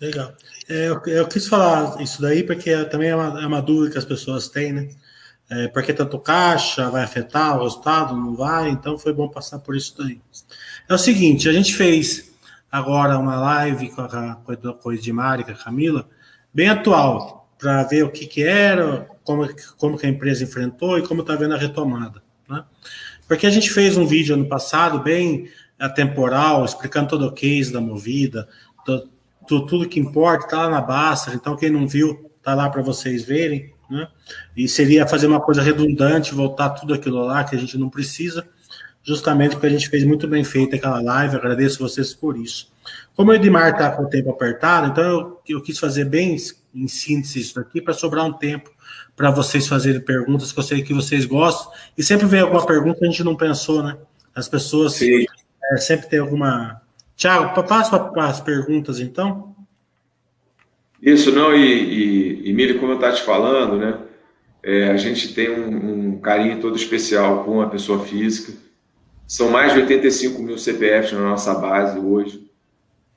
Legal. É, eu, eu, quis falar isso daí porque também é uma, é uma dúvida que as pessoas têm, né? É, porque tanto caixa vai afetar o resultado? Não vai? Então foi bom passar por isso daí. É o seguinte, a gente fez agora uma live com a, com a Edmar e com a Camila, bem atual, para ver o que, que era, como, como que a empresa enfrentou e como está vendo a retomada. Né? Porque a gente fez um vídeo ano passado bem atemporal, explicando todo o case da movida, tudo que importa, está lá na Basta, então quem não viu, está lá para vocês verem. Né? E seria fazer uma coisa redundante, voltar tudo aquilo lá que a gente não precisa, justamente porque a gente fez muito bem feita aquela live, agradeço vocês por isso. Como o Edmar está com o tempo apertado, então eu, eu quis fazer bem em síntese isso daqui para sobrar um tempo para vocês fazerem perguntas que eu sei que vocês gostam. E sempre vem alguma pergunta que a gente não pensou, né? As pessoas é, sempre tem alguma. Tiago, passa para as perguntas então. Isso, não, e, e, e como eu estava te falando, né? É, a gente tem um, um, carinho todo especial com a pessoa física. São mais de 85 mil CPFs na nossa base hoje.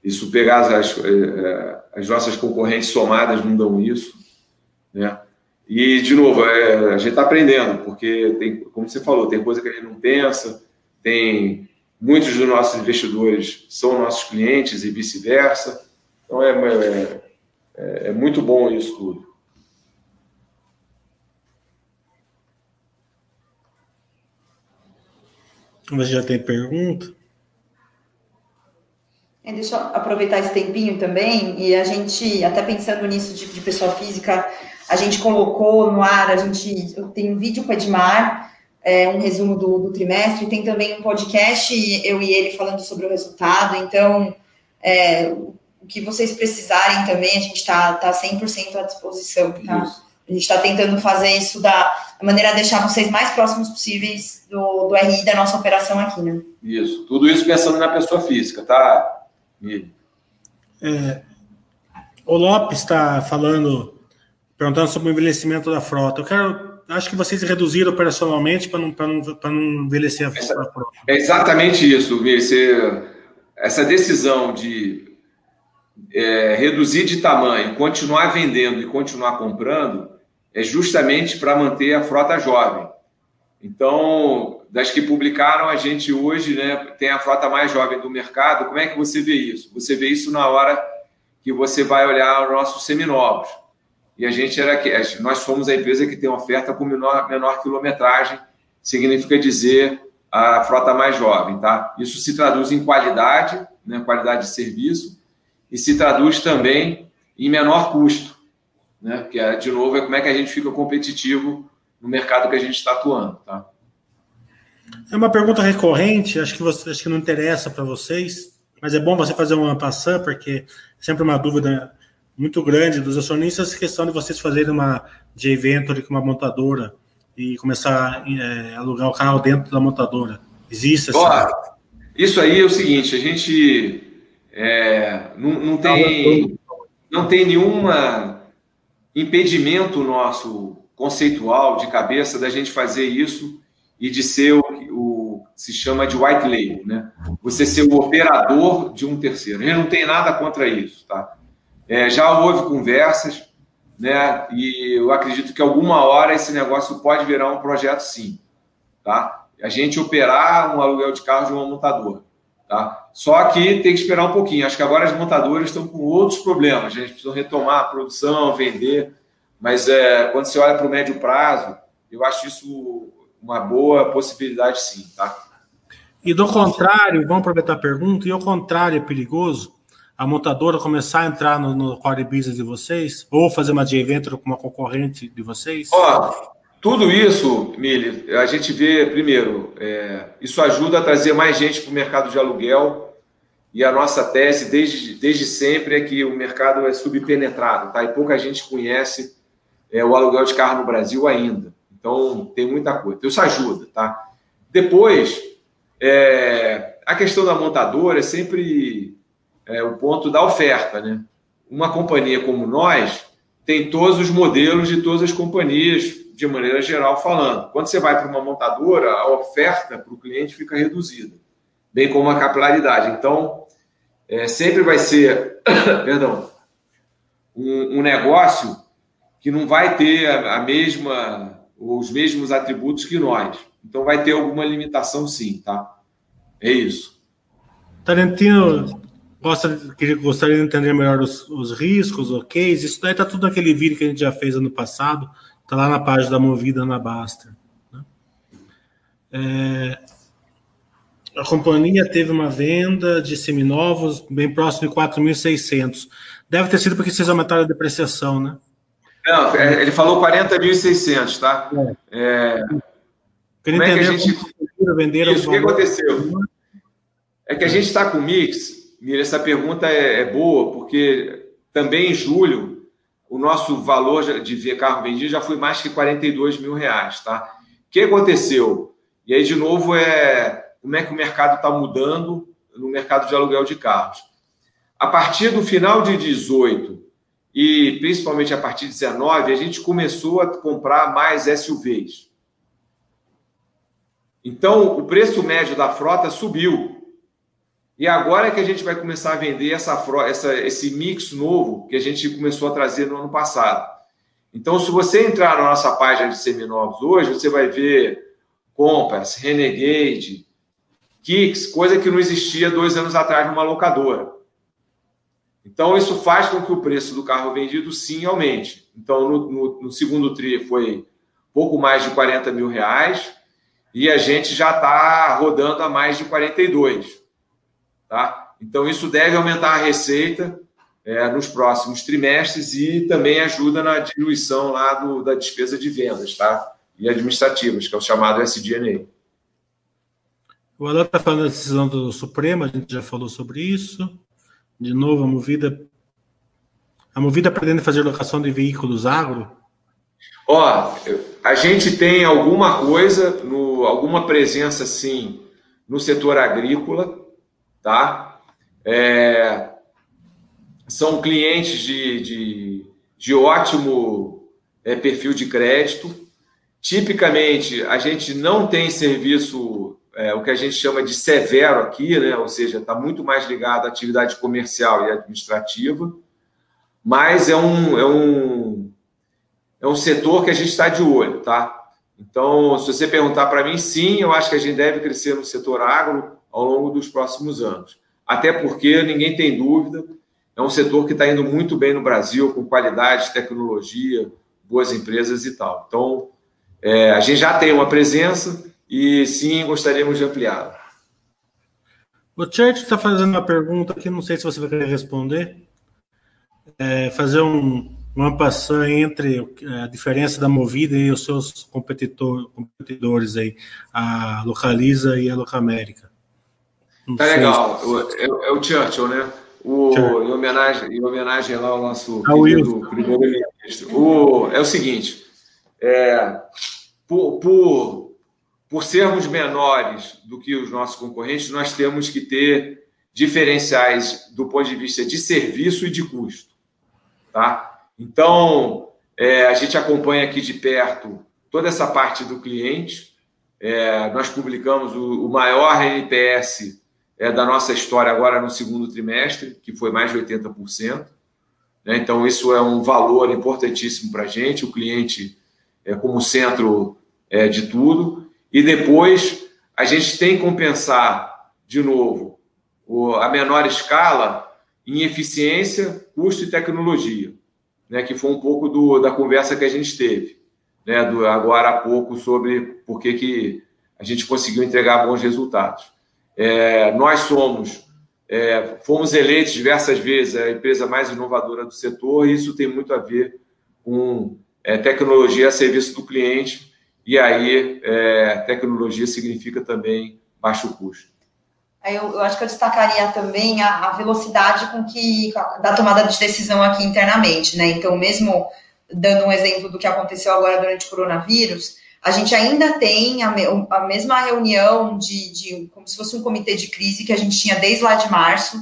Isso pegar as, é, é, as nossas concorrentes somadas não dão isso, né? E, de novo, é, a gente está aprendendo, porque, tem, como você falou, tem coisa que a gente não pensa, tem muitos dos nossos investidores são nossos clientes e vice-versa. Então, é, é, é, é muito bom isso tudo. Você já tem pergunta? É, deixa eu aproveitar esse tempinho também, e a gente, até pensando nisso de, de pessoa física, a gente colocou no ar, a gente tem um vídeo com o Edmar, é, um resumo do, do, trimestre, tem também um podcast, eu e ele falando sobre o resultado, então, é, o que vocês precisarem também, a gente está tá 100% à disposição, tá? A gente está tentando fazer isso da maneira a deixar vocês mais próximos possíveis do, do RI da nossa operação aqui, né? Isso, tudo isso pensando na pessoa física, tá? É, o Lopes está falando, perguntando sobre o envelhecimento da frota. Eu quero, acho que vocês reduziram operacionalmente para não, não, não envelhecer a frota. É exatamente isso, Mir. essa decisão de é, reduzir de tamanho, continuar vendendo e continuar comprando, é justamente para manter a frota jovem. Então, das que publicaram, a gente hoje né, tem a frota mais jovem do mercado. Como é que você vê isso? Você vê isso na hora que você vai olhar os nossos seminovos. E a gente era que nós somos a empresa que tem oferta com menor, menor quilometragem, significa dizer a frota mais jovem, tá? Isso se traduz em qualidade, né, qualidade de serviço, e se traduz também em menor custo, né? Que é, de novo é como é que a gente fica competitivo no mercado que a gente está atuando, tá? É uma pergunta recorrente, acho que, você, acho que não interessa para vocês, mas é bom você fazer uma passão, porque é sempre uma dúvida muito grande dos acionistas, a questão de vocês fazerem uma de venture com uma montadora e começar a é, alugar o carro dentro da montadora. Existe essa. isso aí é o seguinte: a gente é, não, não, tem, não tem nenhuma impedimento nosso conceitual de cabeça da gente fazer isso e de ser o, o se chama de white label, né? Você ser o operador de um terceiro. A gente não tem nada contra isso, tá? É, já houve conversas, né? E eu acredito que alguma hora esse negócio pode virar um projeto sim, tá? A gente operar um aluguel de carro de uma montadora, tá? Só que tem que esperar um pouquinho. Acho que agora as montadoras estão com outros problemas. A gente precisa retomar a produção, vender. Mas é, quando você olha para o médio prazo, eu acho isso uma boa possibilidade sim, tá? E do contrário, vamos aproveitar a pergunta, e ao contrário, é perigoso a montadora começar a entrar no, no core business de vocês? Ou fazer uma joint venture com uma concorrente de vocês? Ó, tudo isso, Mili, a gente vê, primeiro, é, isso ajuda a trazer mais gente para o mercado de aluguel, e a nossa tese desde, desde sempre é que o mercado é subpenetrado, tá? E pouca gente conhece é, o aluguel de carro no Brasil ainda. Então, tem muita coisa. Então, isso ajuda, tá? Depois, é, a questão da montadora é sempre é, o ponto da oferta, né? Uma companhia como nós tem todos os modelos de todas as companhias, de maneira geral falando. Quando você vai para uma montadora, a oferta para o cliente fica reduzida, bem como a capilaridade. Então, é, sempre vai ser, *coughs* perdão, um, um negócio que não vai ter a, a mesma os mesmos atributos que nós. Então vai ter alguma limitação sim, tá? É isso. Tarantino gosta, gostaria de entender melhor os, os riscos, ok? Isso daí tá tudo naquele vídeo que a gente já fez ano passado, tá lá na página da Movida na Baster. Né? É, a companhia teve uma venda de seminovos bem próximo de 4.600. Deve ter sido porque vocês aumentaram a depreciação, né? Não, é, ele falou 40.600, tá? É. é... Como é que a gente. Venderam Isso, o que aconteceu? É que a gente está com o mix, Mira, essa pergunta é, é, boa, porque também em julho o nosso valor de ver carro vendido já foi mais que 42 mil reais, tá? O que aconteceu? E aí, de novo, é como é que o mercado está mudando no mercado de aluguel de carros. A partir do final de 18 e principalmente a partir de 19, a gente começou a comprar mais SUVs. Então, o preço médio da frota subiu. E agora é que a gente vai começar a vender essa, essa, esse mix novo que a gente começou a trazer no ano passado. Então, se você entrar na nossa página de seminovos hoje, você vai ver Compass, Renegade, Kicks, coisa que não existia dois anos atrás numa locadora. Então, isso faz com que o preço do carro vendido sim aumente. Então, no, no, no segundo TRI foi pouco mais de 40 mil reais e a gente já está rodando a mais de 42. Tá? Então, isso deve aumentar a receita é, nos próximos trimestres e também ajuda na diluição lá do, da despesa de vendas tá? e administrativas, que é o chamado SDNA. O Alan está falando da decisão do Supremo, a gente já falou sobre isso. De novo, a Movida. A Movida pretende fazer locação de veículos agro? Ó, a gente tem alguma coisa, no, alguma presença, sim, no setor agrícola, tá? É, são clientes de, de, de ótimo é, perfil de crédito. Tipicamente, a gente não tem serviço é, o que a gente chama de severo aqui, né? ou seja, está muito mais ligado à atividade comercial e administrativa, mas é um, é um, é um setor que a gente está de olho, tá? Então, se você perguntar para mim, sim, eu acho que a gente deve crescer no setor agro ao longo dos próximos anos. Até porque ninguém tem dúvida, é um setor que está indo muito bem no Brasil, com qualidade, tecnologia, boas empresas e tal. Então, é, a gente já tem uma presença, e sim, gostaríamos de ampliá-la. O Church está fazendo uma pergunta que não sei se você vai querer responder. É fazer um, uma passão entre a diferença da Movida e os seus competidor, competidores aí, a Localiza e a Locamérica. Tá legal. É, é, o Churchill, né? O, em, homenagem, em homenagem lá ao nosso ah, primeiro-ministro. O, é o seguinte, é, por, por por sermos menores do que os nossos concorrentes, nós temos que ter diferenciais do ponto de vista de serviço e de custo. Tá? Então, é, a gente acompanha aqui de perto toda essa parte do cliente. É, nós publicamos o, o maior NPS é, da nossa história agora no segundo trimestre, que foi mais de 80%. Né? Então, isso é um valor importantíssimo para a gente, o cliente é como centro é, de tudo. E depois a gente tem que compensar, de novo, o, a menor escala em eficiência, custo e tecnologia, né, que foi um pouco do, da conversa que a gente teve né, do, agora há pouco sobre por que, que a gente conseguiu entregar bons resultados. É, nós somos, é, fomos eleitos diversas vezes a empresa mais inovadora do setor, e isso tem muito a ver com é, tecnologia a serviço do cliente e aí, é, tecnologia significa também baixo custo. Eu, eu acho que eu destacaria também a, a, velocidade com que da tomada de decisão aqui internamente, né? Então, mesmo dando um exemplo do que aconteceu agora durante o coronavírus, a gente ainda tem a, a mesma reunião de, de, como se fosse um comitê de crise que a gente tinha desde lá de março.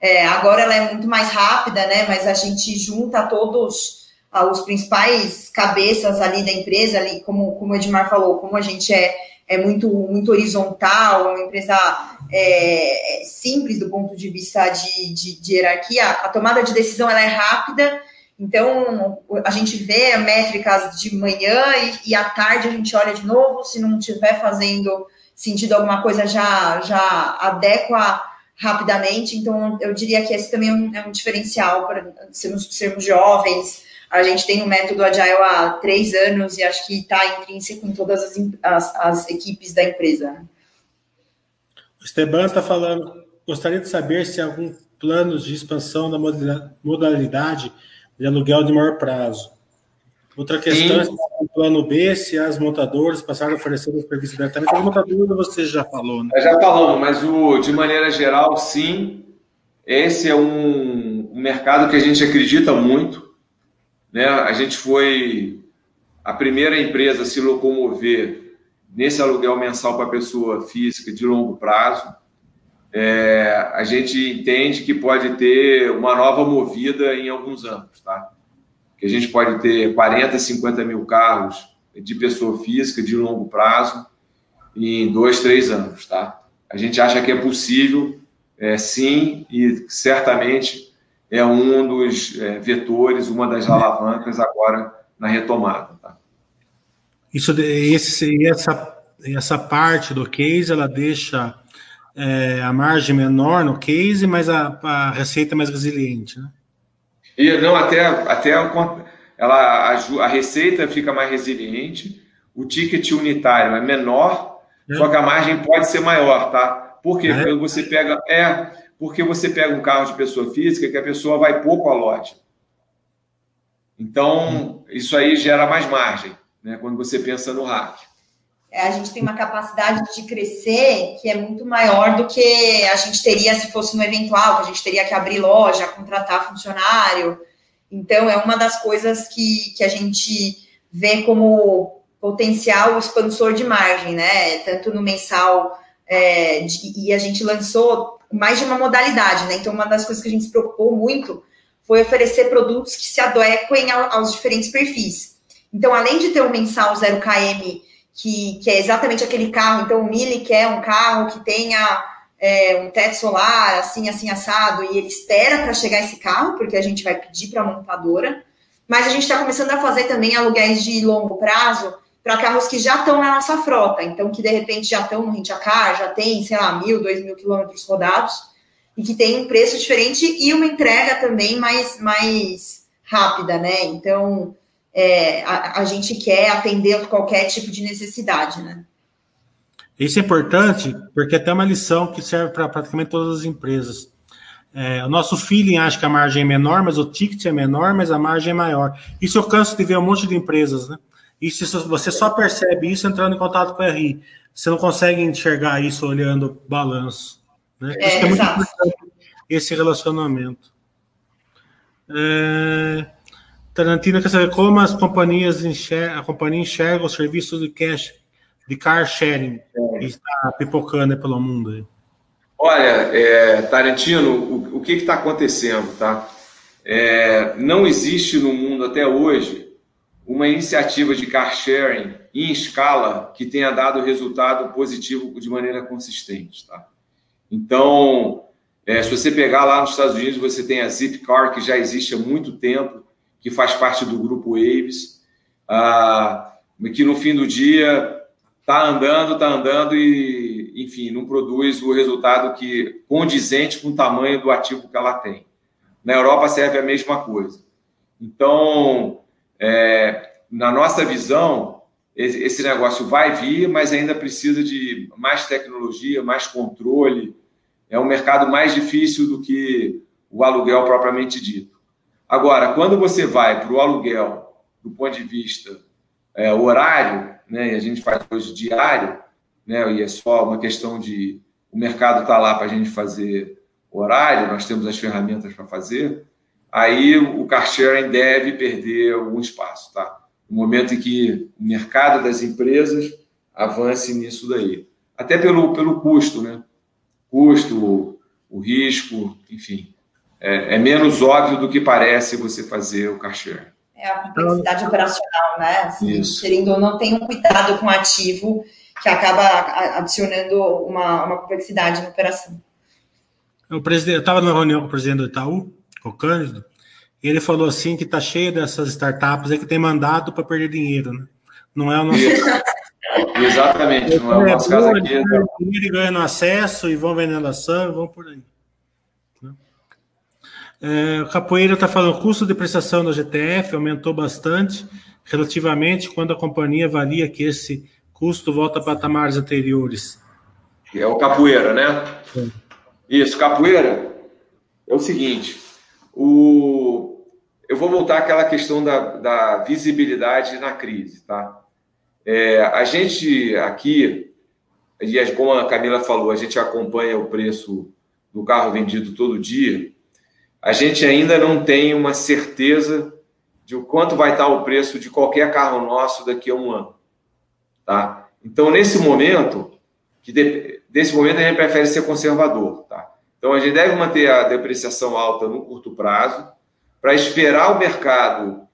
É, agora ela é muito mais rápida, né? Mas a gente junta todos os principais cabeças ali da empresa, ali, como, como o Edmar falou, como a gente é, é muito, muito horizontal, uma empresa é, é, simples do ponto de vista de, de, de, hierarquia, a tomada de decisão ela é rápida, então a gente vê métricas de manhã e, e à tarde a gente olha de novo, se não estiver fazendo sentido alguma coisa, já, já adequa rapidamente, então eu diria que esse também é um, é um diferencial para sermos, sermos jovens, a gente tem o um método Agile há três anos e acho que está intrínseco em todas as, as, as, equipes da empresa. O Esteban está falando, gostaria de saber se há algum planos de expansão da modalidade de aluguel de maior prazo. Outra questão Sim. é o plano B, se as montadoras passaram a oferecer o serviço diretamente. A montadora você já falou, né? Já falamos, mas o, de maneira geral, sim. Esse é um, um mercado que a gente acredita muito. Né? A gente foi a primeira empresa a se locomover nesse aluguel mensal para pessoa física de longo prazo. É, a gente entende que pode ter uma nova movida em alguns anos, tá? Que a gente pode ter 40, 50 mil carros de pessoa física de longo prazo em dois, três anos, tá? A gente acha que é possível, é, sim, e certamente é um dos é, vetores, uma das alavancas agora na retomada. Tá? Isso, esse, essa, essa parte do case, ela deixa é, a margem menor no case, mas a, a receita mais resiliente, né? E não, até, até ela, a, a receita fica mais resiliente, o ticket unitário é menor, é. só que a margem pode ser maior, tá? Por quê? É. Porque você pega. É, porque você pega um carro de pessoa física que a pessoa vai pouco a lote. Então, isso aí gera mais margem, né, quando você pensa no hack. É, a gente tem uma capacidade de crescer que é muito maior do que a gente teria se fosse no eventual, que a gente teria que abrir loja, contratar funcionário. Então, é uma das coisas que, que a gente vê como potencial expansor de margem, né? Tanto no mensal, é, de, e a gente lançou mais de uma modalidade, né? Então, uma das coisas que a gente se preocupou muito foi oferecer produtos que se adequem aos diferentes perfis. Então, além de ter um mensal 0KM, que, que é exatamente aquele carro, então o Mili quer um carro que tenha é, um teto solar, assim, assim, assado, e ele espera para chegar esse carro, porque a gente vai pedir para a montadora. Mas a gente está começando a fazer também aluguéis de longo prazo, para carros que já estão na nossa frota, então que de repente já estão no rent a car, já tem, sei lá, mil, dois mil quilômetros rodados, e que tem um preço diferente e uma entrega também mais, mais rápida, né? Então, é, a, a gente quer atender qualquer tipo de necessidade, né? Isso é importante, porque é até uma lição que serve para praticamente todas as empresas. É, o nosso feeling acha que a margem é menor, mas o ticket é menor, mas a margem é maior. Isso eu canso de ver um monte de empresas, né? Isso você só percebe isso entrando em contato com a RI. Você não consegue enxergar isso olhando o balanço. Né? É, é muito importante esse relacionamento. É, Tarantino quer saber como as companhias enxergam, a companhia enxerga os serviços de cash de car sharing é. que está pipocando pelo mundo? Olha, é, Tarantino, o, o que está acontecendo, tá? É, não existe no mundo até hoje uma iniciativa de car sharing em escala que tenha dado resultado positivo de maneira consistente, tá? Então, é, se você pegar lá nos Estados Unidos, você tem a Zipcar, que já existe há muito tempo, que faz parte do grupo Waves, ah, que no fim do dia está andando, está andando e, enfim, não produz o resultado que condizente com o tamanho do ativo que ela tem. Na Europa serve a mesma coisa. Então, é, na nossa visão, esse negócio vai vir, mas ainda precisa de mais tecnologia, mais controle. É um mercado mais difícil do que o aluguel propriamente dito. Agora, quando você vai para o aluguel do ponto de vista é, horário, né, e a gente faz hoje diário, né, e é só uma questão de o mercado está lá para a gente fazer horário, nós temos as ferramentas para fazer, aí o car sharing deve perder algum espaço, tá? No momento em que o mercado das empresas avance nisso daí. Até pelo, pelo custo, né? Custo, o, risco, enfim. É, é, menos óbvio do que parece você fazer o sharing. É a complexidade operacional, né? Assim, Isso. Querendo ou não, tem um cuidado com o ativo que acaba adicionando uma, uma complexidade na operação. O presidente, eu estava numa reunião com o presidente do Itaú, o Cândido, e ele falou assim que está cheio dessas startups aí que tem mandado para perder dinheiro, né? Não é o nosso. Exatamente, não é o nosso caso aqui. Dinheiro ganhando acesso e vão vendendo ação e vão por aí. É, o Capoeira está falando, o custo de prestação da GTF aumentou bastante relativamente quando a companhia avalia que esse custo volta a patamares anteriores. É o Capoeira, né? É. Isso, Capoeira. É o seguinte, o... eu vou voltar àquela questão da, da visibilidade na crise, tá? É, a gente aqui, e como a Camila falou, a gente acompanha o preço do carro vendido todo dia a gente ainda não tem uma certeza de o quanto vai estar o preço de qualquer carro nosso daqui a um ano. Tá? Então, nesse momento, que de, desse momento a gente prefere ser conservador. Tá? Então, a gente deve manter a depreciação alta no curto prazo, para esperar o mercado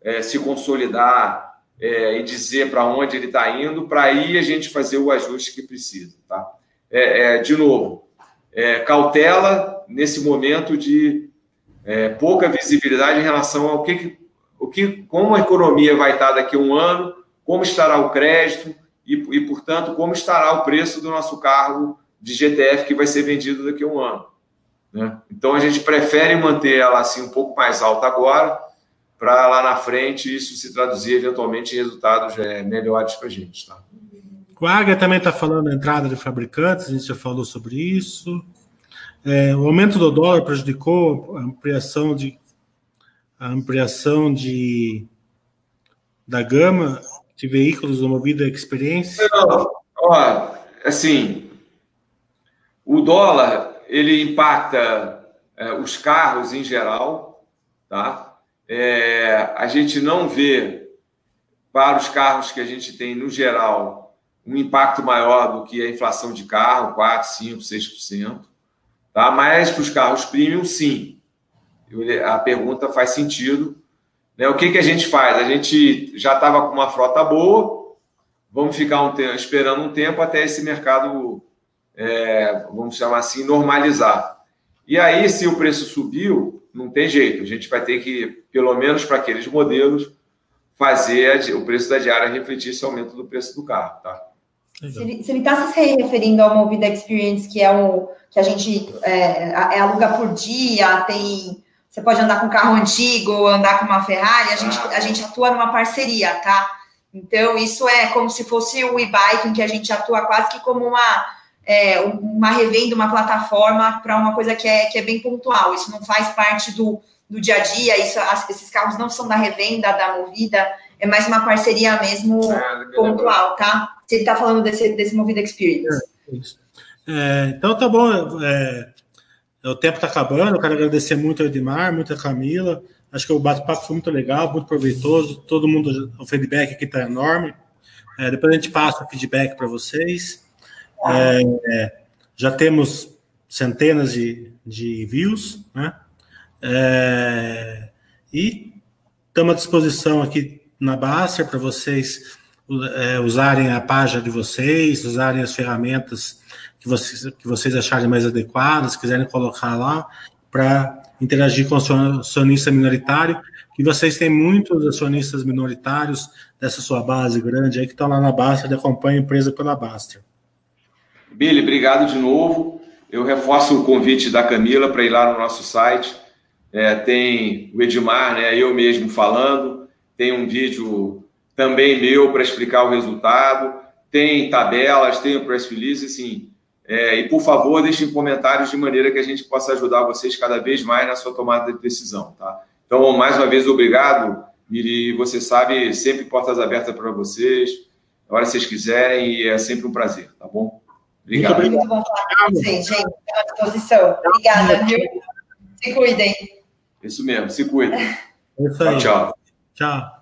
é, se consolidar é, e dizer para onde ele está indo, para aí a gente fazer o ajuste que precisa. Tá? É, é de novo, é, cautela nesse momento de é, pouca visibilidade em relação ao que, o que, como a economia vai estar daqui a um ano, como estará o crédito e, e, portanto, como estará o preço do nosso carro de GTF que vai ser vendido daqui a um ano. Né? Então, a gente prefere manter ela assim um pouco mais alta agora, para lá na frente isso se traduzir eventualmente em resultados é, melhores para a gente. Tá? O Águia também está falando da entrada de fabricantes, a gente já falou sobre isso. É, o aumento do dólar prejudicou a ampliação de a ampliação de da gama de veículos do Movida Experiência? Não, ó, assim, o dólar ele impacta é, os carros em geral, tá? É, a gente não vê para os carros que a gente tem no geral um impacto maior do que a inflação de carro, 4, 5, 6%. Tá? Mas para os carros premium, sim. A pergunta faz sentido. Né? O que, que a gente faz? A gente já estava com uma frota boa, vamos ficar um tempo, esperando um tempo até esse mercado, é, vamos chamar assim, normalizar. E aí, se o preço subiu, não tem jeito. A gente vai ter que, pelo menos para aqueles modelos, fazer o preço da diária refletir esse aumento do preço do carro. Tá? Se ele está se referindo ao Movida Experience, que é o que a gente é, é, aluga por dia, tem. Você pode andar com um carro antigo, andar com uma Ferrari, a gente, a gente atua numa parceria, tá? Então, isso é como se fosse o e-bike, em que a gente atua quase que como uma, é, uma revenda, uma plataforma para uma coisa que é, que é bem pontual. Isso não faz parte do, do dia a dia, isso, esses carros não são da revenda, da movida, é mais uma parceria mesmo ah, pontual, tá? Se ele está falando desse, desse Movida Experience. É, é, então tá bom. É, o tempo está acabando. Eu quero agradecer muito ao Edmar, muito a Camila. Acho que o bate-papo foi muito legal, muito proveitoso. Todo mundo, o feedback aqui está enorme. É, depois a gente passa o feedback para vocês. É, já temos centenas de, de views, né? É, e estamos à disposição aqui na Baster para vocês é, usarem a página de vocês, usarem as ferramentas que vocês, que vocês acharem mais adequadas, quiserem colocar lá para interagir com o acionista minoritário, que vocês têm muitos acionistas minoritários dessa sua base grande aí que estão lá na Baster e acompanham a empresa pela Baster. Billy, obrigado de novo. Eu reforço o convite da Camila para ir lá no nosso site. É, tem o Edmar, né, eu mesmo falando, tem um vídeo também meu para explicar o resultado, tem tabelas, tem o press release, assim. É, e por favor, deixem comentários de maneira que a gente possa ajudar vocês cada vez mais na sua tomada de decisão, tá? Então, mais uma vez, obrigado. Miri, você sabe, sempre portas abertas para vocês, a hora que vocês quiserem, e é sempre um prazer, tá bom? Obrigado. Muito, Muito bom falar com vocês, gente. À disposição. Obrigada, viu? Se cuidem. Isso mesmo, se cuidem. É isso aí. Tchau, tchau. Tchau.